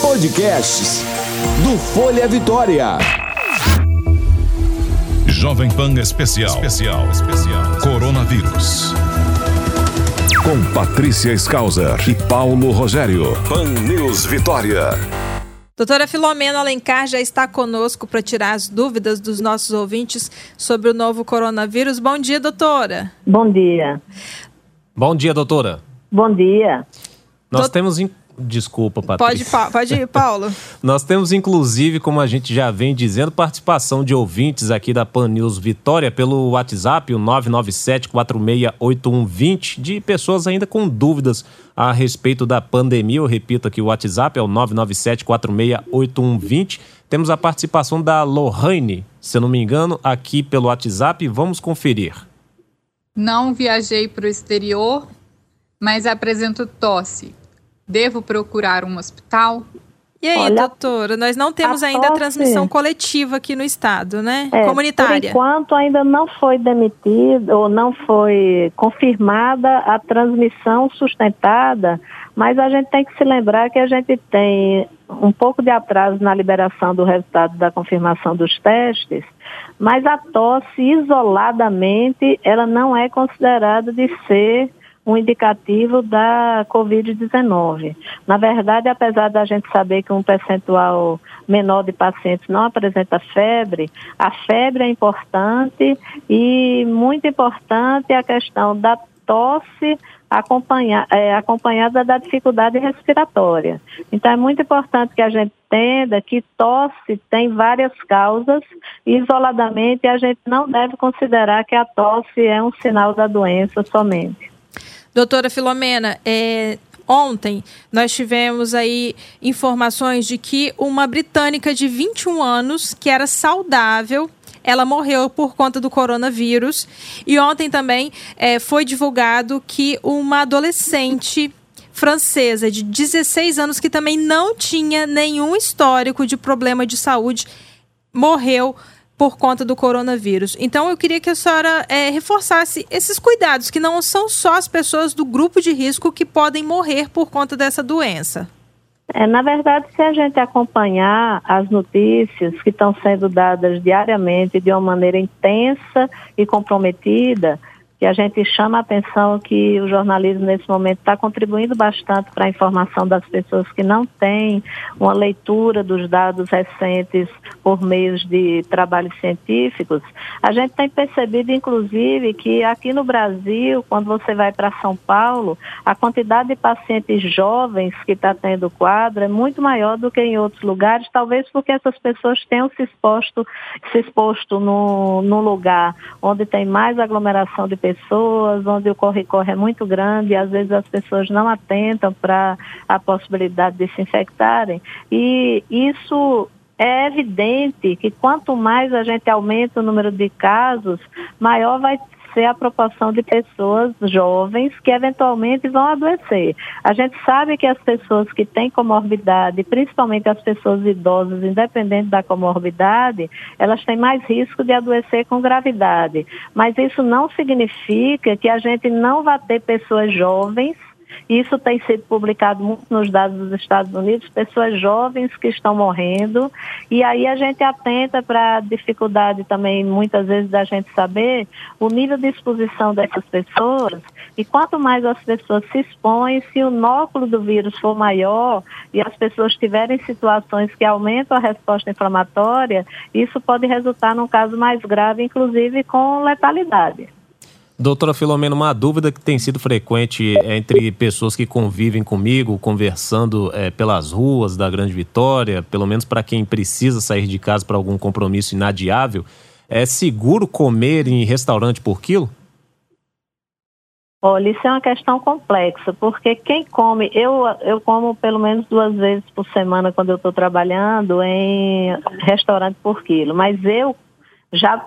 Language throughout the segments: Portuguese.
Podcasts do Folha Vitória. Jovem Pan Especial. Especial. Especial. Coronavírus. Com Patrícia Skauser e Paulo Rogério. Pan News Vitória. Doutora Filomena Alencar já está conosco para tirar as dúvidas dos nossos ouvintes sobre o novo coronavírus. Bom dia, doutora. Bom dia. Bom dia, doutora. Bom dia. Nós Doutor... temos Desculpa, Patrícia. Pode, pode ir, Paulo. Nós temos, inclusive, como a gente já vem dizendo, participação de ouvintes aqui da Pan News Vitória pelo WhatsApp, o 997-468120, de pessoas ainda com dúvidas a respeito da pandemia. Eu repito aqui, o WhatsApp é o 997-468120. Temos a participação da Lohane, se eu não me engano, aqui pelo WhatsApp. Vamos conferir. Não viajei para o exterior, mas apresento tosse Devo procurar um hospital? E aí, Olha, doutora, nós não temos a ainda a transmissão coletiva aqui no estado, né? É, Comunitária. Por enquanto ainda não foi demitida ou não foi confirmada a transmissão sustentada, mas a gente tem que se lembrar que a gente tem um pouco de atraso na liberação do resultado da confirmação dos testes, mas a tosse isoladamente ela não é considerada de ser um indicativo da Covid-19. Na verdade, apesar da gente saber que um percentual menor de pacientes não apresenta febre, a febre é importante e muito importante a questão da tosse acompanha, é, acompanhada da dificuldade respiratória. Então, é muito importante que a gente entenda que tosse tem várias causas e, isoladamente, a gente não deve considerar que a tosse é um sinal da doença somente. Doutora Filomena, é, ontem nós tivemos aí informações de que uma britânica de 21 anos, que era saudável, ela morreu por conta do coronavírus. E ontem também é, foi divulgado que uma adolescente francesa de 16 anos, que também não tinha nenhum histórico de problema de saúde, morreu por conta do coronavírus. Então, eu queria que a senhora é, reforçasse esses cuidados, que não são só as pessoas do grupo de risco que podem morrer por conta dessa doença. É, na verdade, se a gente acompanhar as notícias que estão sendo dadas diariamente de uma maneira intensa e comprometida, que a gente chama a atenção que o jornalismo nesse momento está contribuindo bastante para a informação das pessoas que não têm uma leitura dos dados recentes por meios de trabalhos científicos. A gente tem percebido, inclusive, que aqui no Brasil, quando você vai para São Paulo, a quantidade de pacientes jovens que está tendo quadro é muito maior do que em outros lugares, talvez porque essas pessoas tenham se exposto, se exposto no, no lugar onde tem mais aglomeração de pessoas, onde o corre-corre é muito grande e às vezes as pessoas não atentam para a possibilidade de se infectarem. E isso é evidente que quanto mais a gente aumenta o número de casos, maior vai ser a proporção de pessoas jovens que eventualmente vão adoecer. A gente sabe que as pessoas que têm comorbidade, principalmente as pessoas idosas, independente da comorbidade, elas têm mais risco de adoecer com gravidade. Mas isso não significa que a gente não vai ter pessoas jovens isso tem sido publicado muito nos dados dos Estados Unidos, pessoas jovens que estão morrendo, e aí a gente atenta para a dificuldade também, muitas vezes, da gente saber o nível de exposição dessas pessoas, e quanto mais as pessoas se expõem, se o nóculo do vírus for maior e as pessoas tiverem situações que aumentam a resposta inflamatória, isso pode resultar num caso mais grave, inclusive com letalidade. Doutora Filomena, uma dúvida que tem sido frequente entre pessoas que convivem comigo, conversando é, pelas ruas da Grande Vitória, pelo menos para quem precisa sair de casa para algum compromisso inadiável, é seguro comer em restaurante por quilo? Olha, isso é uma questão complexa, porque quem come, eu, eu como pelo menos duas vezes por semana quando eu estou trabalhando em restaurante por quilo, mas eu já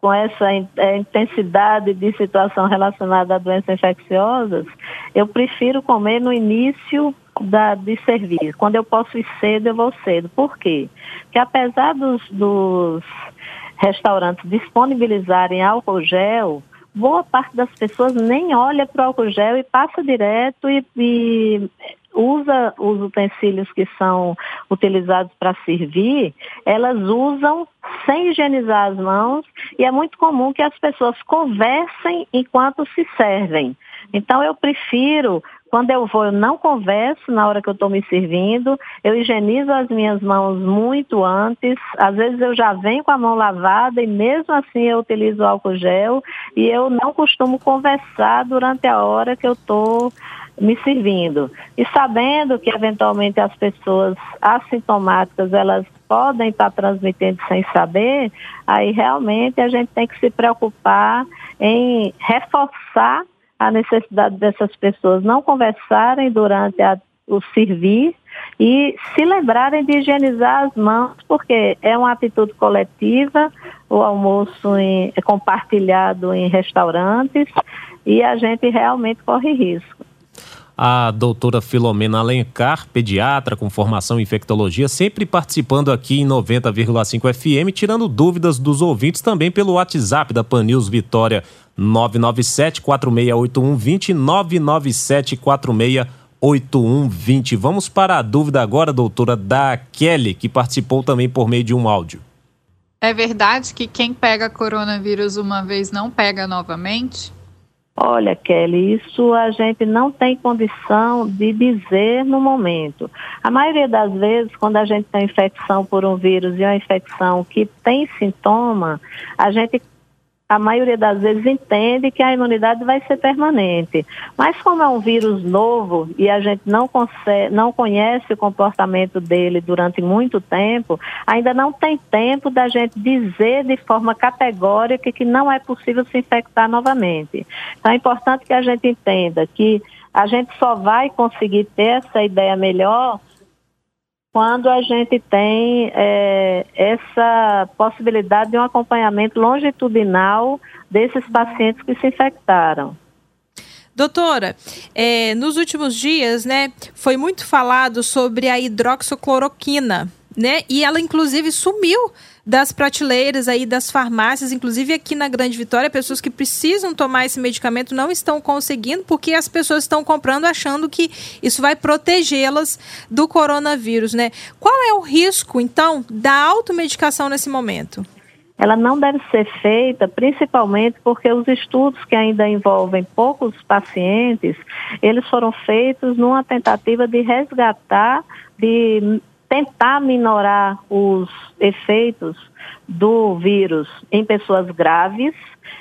com essa é, intensidade de situação relacionada a doenças infecciosas, eu prefiro comer no início da, de serviço. Quando eu posso ir cedo, eu vou cedo. Por quê? Porque apesar dos, dos restaurantes disponibilizarem álcool gel, boa parte das pessoas nem olha para o álcool gel e passa direto e, e usa os utensílios que são utilizados para servir, elas usam sem higienizar as mãos e é muito comum que as pessoas conversem enquanto se servem. Então eu prefiro quando eu vou, eu não converso na hora que eu estou me servindo, eu higienizo as minhas mãos muito antes, às vezes eu já venho com a mão lavada e mesmo assim eu utilizo álcool gel e eu não costumo conversar durante a hora que eu estou me servindo. E sabendo que eventualmente as pessoas assintomáticas, elas podem estar transmitindo sem saber, aí realmente a gente tem que se preocupar em reforçar a necessidade dessas pessoas não conversarem durante a, o servir e se lembrarem de higienizar as mãos, porque é uma atitude coletiva, o almoço em, é compartilhado em restaurantes e a gente realmente corre risco a doutora Filomena Alencar, pediatra com formação em infectologia, sempre participando aqui em 90,5 FM, tirando dúvidas dos ouvintes também pelo WhatsApp da Panils Vitória 997 468120 997 468120. Vamos para a dúvida agora, doutora, da Kelly, que participou também por meio de um áudio. É verdade que quem pega coronavírus uma vez não pega novamente? Olha, Kelly, isso a gente não tem condição de dizer no momento. A maioria das vezes, quando a gente tem infecção por um vírus e uma infecção que tem sintoma, a gente a maioria das vezes entende que a imunidade vai ser permanente. Mas como é um vírus novo e a gente não, consegue, não conhece o comportamento dele durante muito tempo, ainda não tem tempo da gente dizer de forma categórica que não é possível se infectar novamente. Então é importante que a gente entenda que a gente só vai conseguir ter essa ideia melhor quando a gente tem é, essa possibilidade de um acompanhamento longitudinal desses pacientes que se infectaram. Doutora, é, nos últimos dias, né, foi muito falado sobre a hidroxicloroquina, né, e ela inclusive sumiu das prateleiras aí das farmácias, inclusive aqui na Grande Vitória, pessoas que precisam tomar esse medicamento não estão conseguindo porque as pessoas estão comprando achando que isso vai protegê-las do coronavírus, né? Qual é o risco, então, da automedicação nesse momento? ela não deve ser feita principalmente porque os estudos que ainda envolvem poucos pacientes, eles foram feitos numa tentativa de resgatar, de tentar minorar os efeitos do vírus em pessoas graves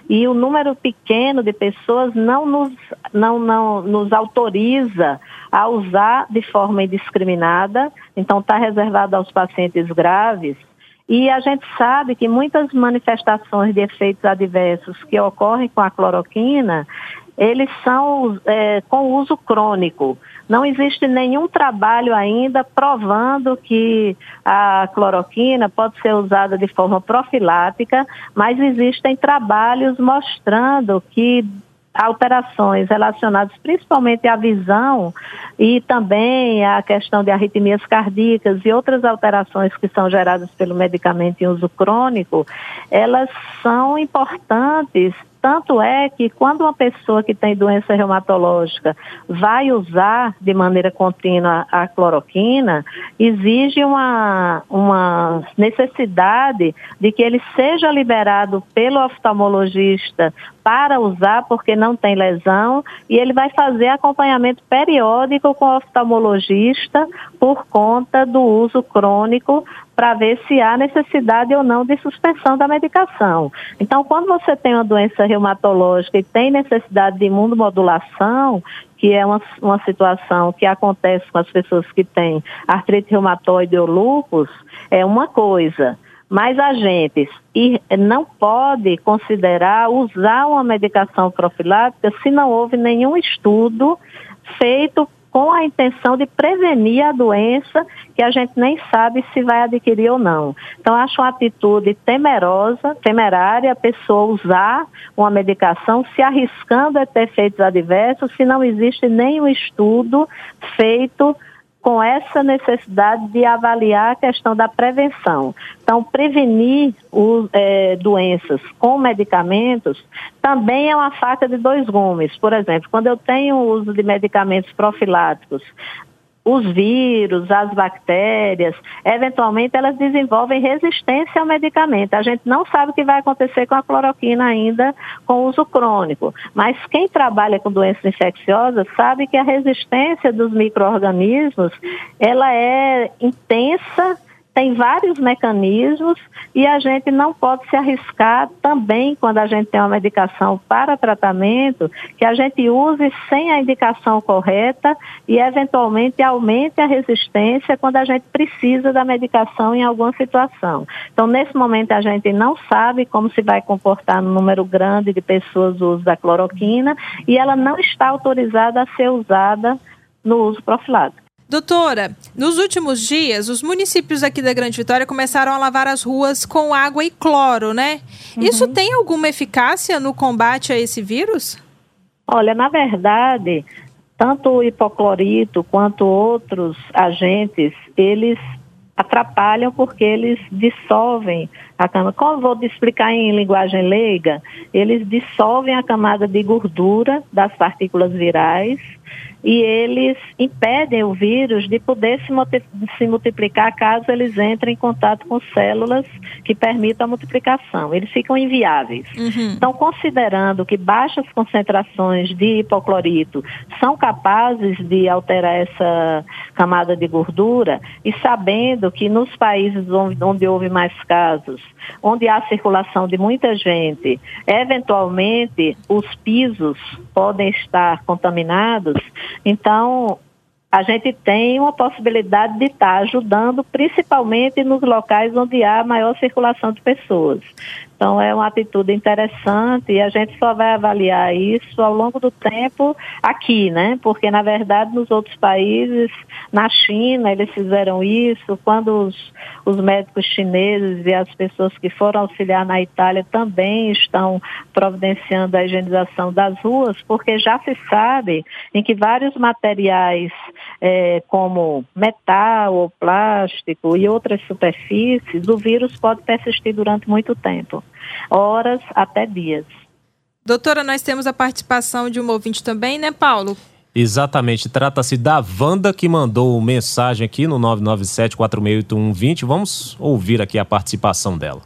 e o número pequeno de pessoas não nos, não, não, nos autoriza a usar de forma indiscriminada, então está reservado aos pacientes graves. E a gente sabe que muitas manifestações de efeitos adversos que ocorrem com a cloroquina, eles são é, com uso crônico. Não existe nenhum trabalho ainda provando que a cloroquina pode ser usada de forma profilática, mas existem trabalhos mostrando que alterações relacionadas principalmente à visão e também à questão de arritmias cardíacas e outras alterações que são geradas pelo medicamento em uso crônico, elas são importantes tanto é que quando uma pessoa que tem doença reumatológica vai usar de maneira contínua a cloroquina, exige uma, uma necessidade de que ele seja liberado pelo oftalmologista para usar porque não tem lesão e ele vai fazer acompanhamento periódico com o oftalmologista por conta do uso crônico para ver se há necessidade ou não de suspensão da medicação. Então, quando você tem uma doença reumatológica e tem necessidade de imunomodulação, que é uma, uma situação que acontece com as pessoas que têm artrite reumatoide ou lúpus, é uma coisa. Mas a gente não pode considerar usar uma medicação profilática se não houve nenhum estudo feito com a intenção de prevenir a doença que a gente nem sabe se vai adquirir ou não. Então, acho uma atitude temerosa, temerária, a pessoa usar uma medicação se arriscando a ter efeitos adversos se não existe nenhum estudo feito com essa necessidade de avaliar a questão da prevenção. Então, prevenir o, é, doenças com medicamentos também é uma faca de dois gumes. Por exemplo, quando eu tenho o uso de medicamentos profiláticos, os vírus, as bactérias, eventualmente elas desenvolvem resistência ao medicamento. A gente não sabe o que vai acontecer com a cloroquina ainda com uso crônico, mas quem trabalha com doenças infecciosas sabe que a resistência dos micro-organismos, ela é intensa tem vários mecanismos e a gente não pode se arriscar também quando a gente tem uma medicação para tratamento que a gente use sem a indicação correta e eventualmente aumente a resistência quando a gente precisa da medicação em alguma situação. Então, nesse momento a gente não sabe como se vai comportar no número grande de pessoas o uso da cloroquina e ela não está autorizada a ser usada no uso profilático. Doutora, nos últimos dias, os municípios aqui da Grande Vitória começaram a lavar as ruas com água e cloro, né? Uhum. Isso tem alguma eficácia no combate a esse vírus? Olha, na verdade, tanto o hipoclorito quanto outros agentes, eles atrapalham porque eles dissolvem a camada. Como vou te explicar em linguagem leiga, eles dissolvem a camada de gordura das partículas virais e eles impedem o vírus de poder se, se, multiplicar caso eles entrem em contato com células que permitam a multiplicação. Eles ficam inviáveis. Uhum. Então, considerando que baixas concentrações de hipoclorito são capazes de alterar essa camada de gordura e sabendo que nos países onde, onde houve mais casos, onde há circulação de muita gente, eventualmente os pisos podem estar contaminados, então, a gente tem uma possibilidade de estar ajudando, principalmente nos locais onde há maior circulação de pessoas. Então, é uma atitude interessante e a gente só vai avaliar isso ao longo do tempo aqui, né? Porque, na verdade, nos outros países, na China, eles fizeram isso. Quando os, os médicos chineses e as pessoas que foram auxiliar na Itália também estão providenciando a higienização das ruas, porque já se sabe em que vários materiais, é, como metal ou plástico e outras superfícies, o vírus pode persistir durante muito tempo horas até dias. Doutora, nós temos a participação de um ouvinte também, né, Paulo? Exatamente, trata-se da Wanda que mandou mensagem aqui no 997-468120. Vamos ouvir aqui a participação dela.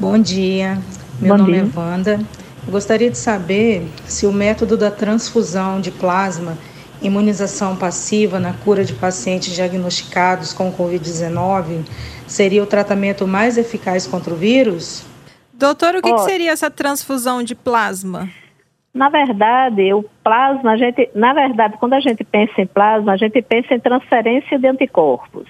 Bom dia, meu Bom nome dia. é Wanda. Eu gostaria de saber se o método da transfusão de plasma, imunização passiva na cura de pacientes diagnosticados com Covid-19 seria o tratamento mais eficaz contra o vírus? Doutor, o que, oh, que seria essa transfusão de plasma? Na verdade, o plasma, a gente, na verdade, quando a gente pensa em plasma, a gente pensa em transferência de anticorpos.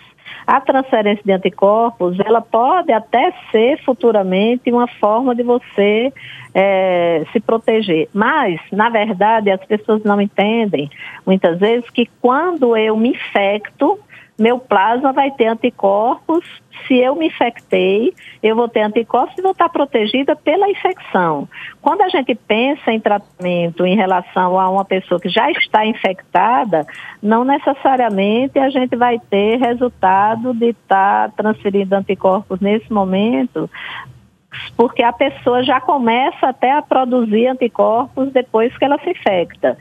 A transferência de anticorpos, ela pode até ser futuramente uma forma de você é, se proteger. Mas, na verdade, as pessoas não entendem, muitas vezes, que quando eu me infecto, meu plasma vai ter anticorpos. Se eu me infectei, eu vou ter anticorpos e vou estar protegida pela infecção. Quando a gente pensa em tratamento em relação a uma pessoa que já está infectada, não necessariamente a gente vai ter resultado de estar transferindo anticorpos nesse momento, porque a pessoa já começa até a produzir anticorpos depois que ela se infecta.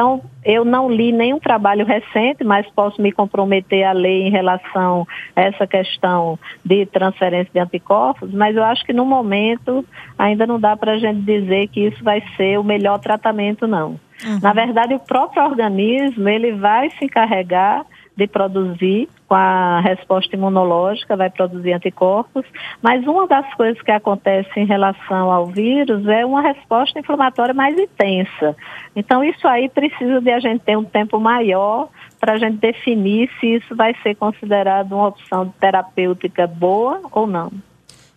Então, eu não li nenhum trabalho recente, mas posso me comprometer a ler em relação a essa questão de transferência de anticorpos, mas eu acho que no momento ainda não dá para a gente dizer que isso vai ser o melhor tratamento, não. Uhum. Na verdade, o próprio organismo, ele vai se encarregar de produzir com a resposta imunológica, vai produzir anticorpos, mas uma das coisas que acontece em relação ao vírus é uma resposta inflamatória mais intensa. Então, isso aí precisa de a gente ter um tempo maior para a gente definir se isso vai ser considerado uma opção terapêutica boa ou não.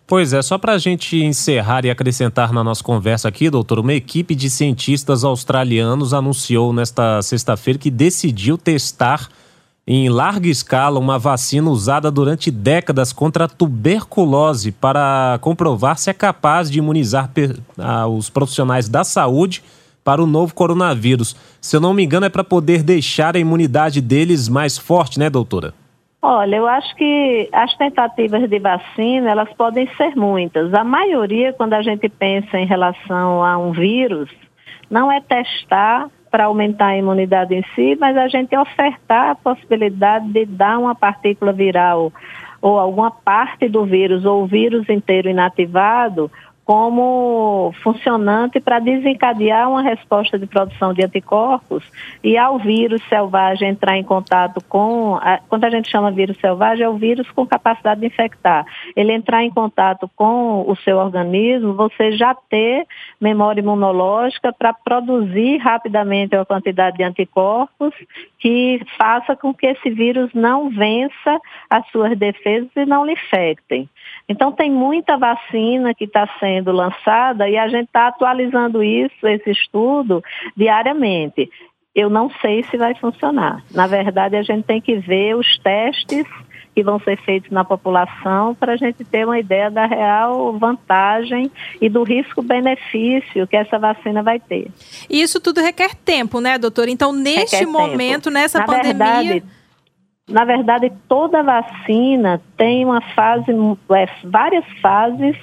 Pois é, só para a gente encerrar e acrescentar na nossa conversa aqui, doutor, uma equipe de cientistas australianos anunciou nesta sexta-feira que decidiu testar em larga escala uma vacina usada durante décadas contra a tuberculose para comprovar se é capaz de imunizar os profissionais da saúde para o novo coronavírus. Se eu não me engano, é para poder deixar a imunidade deles mais forte, né, doutora? Olha, eu acho que as tentativas de vacina, elas podem ser muitas. A maioria, quando a gente pensa em relação a um vírus, não é testar para aumentar a imunidade em si, mas a gente ofertar a possibilidade de dar uma partícula viral ou alguma parte do vírus ou o vírus inteiro inativado como funcionante para desencadear uma resposta de produção de anticorpos e ao vírus selvagem entrar em contato com, quando a gente chama vírus selvagem, é o vírus com capacidade de infectar. Ele entrar em contato com o seu organismo, você já ter memória imunológica para produzir rapidamente uma quantidade de anticorpos que faça com que esse vírus não vença as suas defesas e não lhe infectem. Então, tem muita vacina que está sendo lançada e a gente está atualizando isso, esse estudo, diariamente. Eu não sei se vai funcionar. Na verdade, a gente tem que ver os testes que vão ser feitos na população para a gente ter uma ideia da real vantagem e do risco-benefício que essa vacina vai ter. E isso tudo requer tempo, né, doutor? Então, neste requer momento, tempo. nessa na pandemia. Verdade, na verdade, toda vacina tem uma fase, é, várias fases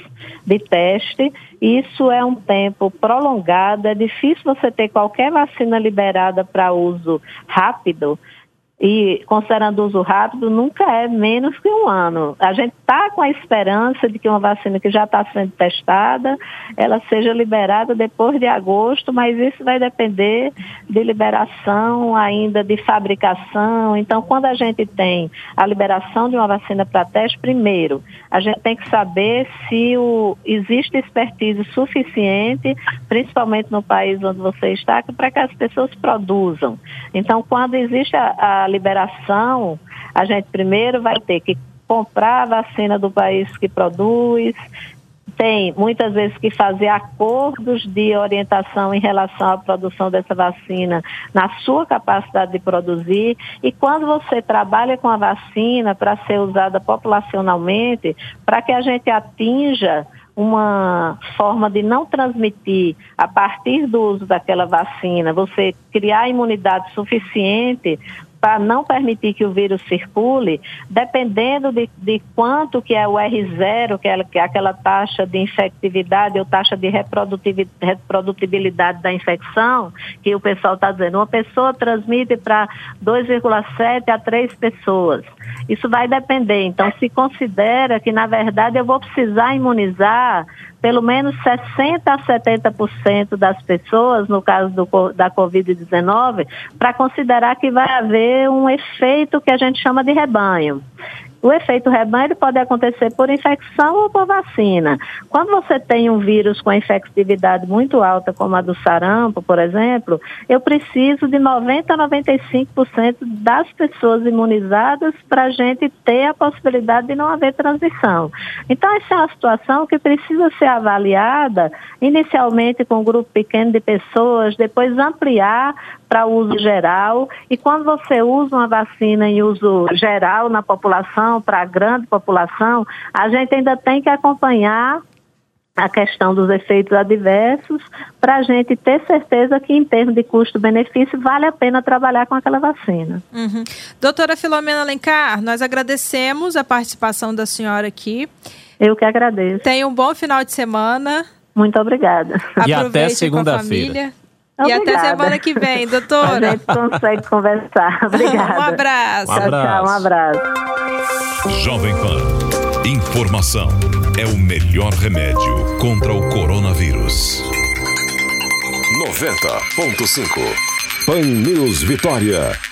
de teste. Isso é um tempo prolongado. É difícil você ter qualquer vacina liberada para uso rápido e considerando o uso rápido, nunca é menos que um ano. A gente está com a esperança de que uma vacina que já está sendo testada, ela seja liberada depois de agosto, mas isso vai depender de liberação ainda de fabricação. Então, quando a gente tem a liberação de uma vacina para teste, primeiro, a gente tem que saber se o, existe expertise suficiente, principalmente no país onde você está, para que as pessoas produzam. Então, quando existe a, a liberação, a gente primeiro vai ter que comprar a vacina do país que produz, tem muitas vezes que fazer acordos de orientação em relação à produção dessa vacina na sua capacidade de produzir. E quando você trabalha com a vacina para ser usada populacionalmente, para que a gente atinja uma forma de não transmitir a partir do uso daquela vacina, você criar imunidade suficiente para não permitir que o vírus circule, dependendo de, de quanto que é o R0, que é, que é aquela taxa de infectividade ou taxa de reprodutibilidade da infecção, que o pessoal está dizendo, uma pessoa transmite para 2,7 a 3 pessoas. Isso vai depender. Então, se considera que, na verdade, eu vou precisar imunizar pelo menos 60% a 70% das pessoas, no caso do, da Covid-19, para considerar que vai haver um efeito que a gente chama de rebanho. O efeito rebanho pode acontecer por infecção ou por vacina. Quando você tem um vírus com infectividade muito alta, como a do sarampo, por exemplo, eu preciso de 90 a 95% das pessoas imunizadas para a gente ter a possibilidade de não haver transmissão. Então, essa é uma situação que precisa ser avaliada inicialmente com um grupo pequeno de pessoas, depois ampliar para uso geral. E quando você usa uma vacina em uso geral na população, para a grande população, a gente ainda tem que acompanhar a questão dos efeitos adversos para a gente ter certeza que em termos de custo-benefício vale a pena trabalhar com aquela vacina. Uhum. Doutora Filomena Alencar, nós agradecemos a participação da senhora aqui. Eu que agradeço. Tenha um bom final de semana. Muito obrigada. E até segunda-feira. E até semana que vem, doutora. A gente consegue conversar. Obrigada. um abraço. Um abraço. Tchau, tchau, um abraço. Jovem Pan. Informação é o melhor remédio contra o coronavírus. 90.5 Pan News Vitória.